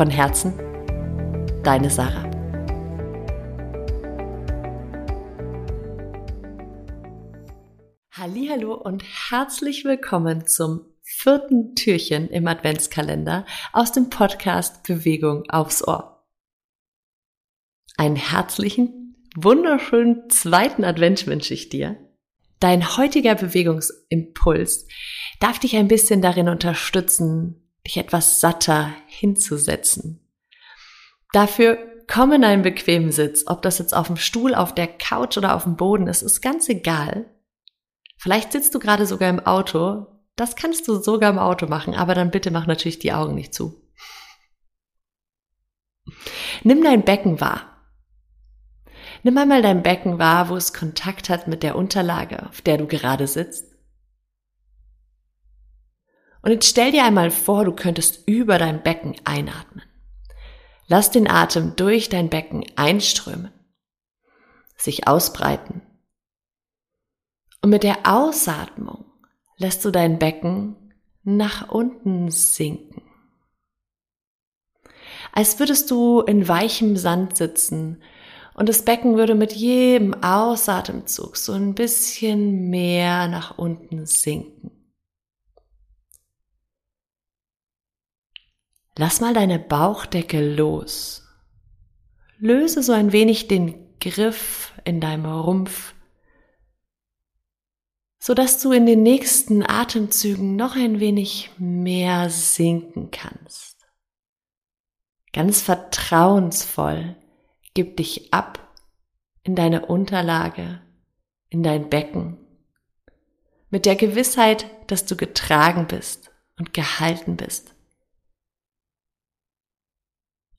Von Herzen, deine Sarah. Hallo und herzlich willkommen zum vierten Türchen im Adventskalender aus dem Podcast Bewegung aufs Ohr. Einen herzlichen, wunderschönen zweiten Advent wünsche ich dir. Dein heutiger Bewegungsimpuls darf dich ein bisschen darin unterstützen, dich etwas satter hinzusetzen. Dafür komm in einen bequemen Sitz, ob das jetzt auf dem Stuhl, auf der Couch oder auf dem Boden ist, ist ganz egal. Vielleicht sitzt du gerade sogar im Auto. Das kannst du sogar im Auto machen, aber dann bitte mach natürlich die Augen nicht zu. Nimm dein Becken wahr. Nimm einmal dein Becken wahr, wo es Kontakt hat mit der Unterlage, auf der du gerade sitzt. Und jetzt stell dir einmal vor, du könntest über dein Becken einatmen. Lass den Atem durch dein Becken einströmen, sich ausbreiten. Und mit der Ausatmung lässt du dein Becken nach unten sinken. Als würdest du in weichem Sand sitzen und das Becken würde mit jedem Ausatemzug so ein bisschen mehr nach unten sinken. Lass mal deine Bauchdecke los. Löse so ein wenig den Griff in deinem Rumpf, so dass du in den nächsten Atemzügen noch ein wenig mehr sinken kannst. Ganz vertrauensvoll gib dich ab in deine Unterlage, in dein Becken, mit der Gewissheit, dass du getragen bist und gehalten bist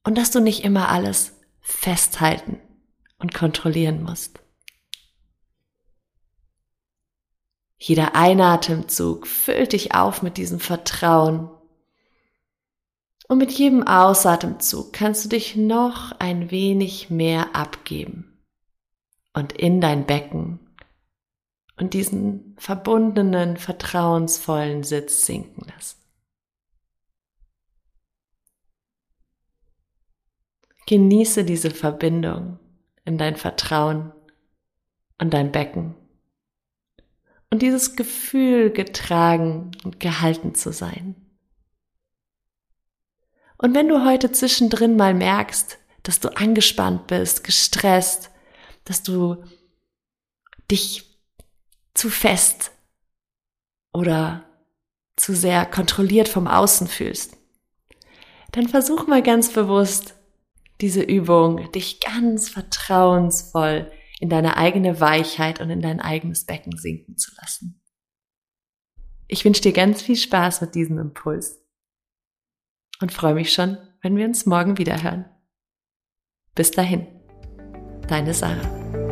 und dass du nicht immer alles festhalten und kontrollieren musst. Jeder Einatemzug füllt dich auf mit diesem Vertrauen. Und mit jedem Ausatemzug kannst du dich noch ein wenig mehr abgeben und in dein Becken und diesen verbundenen, vertrauensvollen Sitz sinken lassen. Genieße diese Verbindung in dein Vertrauen und dein Becken. Und dieses Gefühl, getragen und gehalten zu sein. Und wenn du heute zwischendrin mal merkst, dass du angespannt bist, gestresst, dass du dich zu fest oder zu sehr kontrolliert vom Außen fühlst, dann versuch mal ganz bewusst diese Übung, dich ganz vertrauensvoll in deine eigene Weichheit und in dein eigenes Becken sinken zu lassen. Ich wünsche dir ganz viel Spaß mit diesem Impuls und freue mich schon, wenn wir uns morgen wieder hören. Bis dahin, deine Sarah.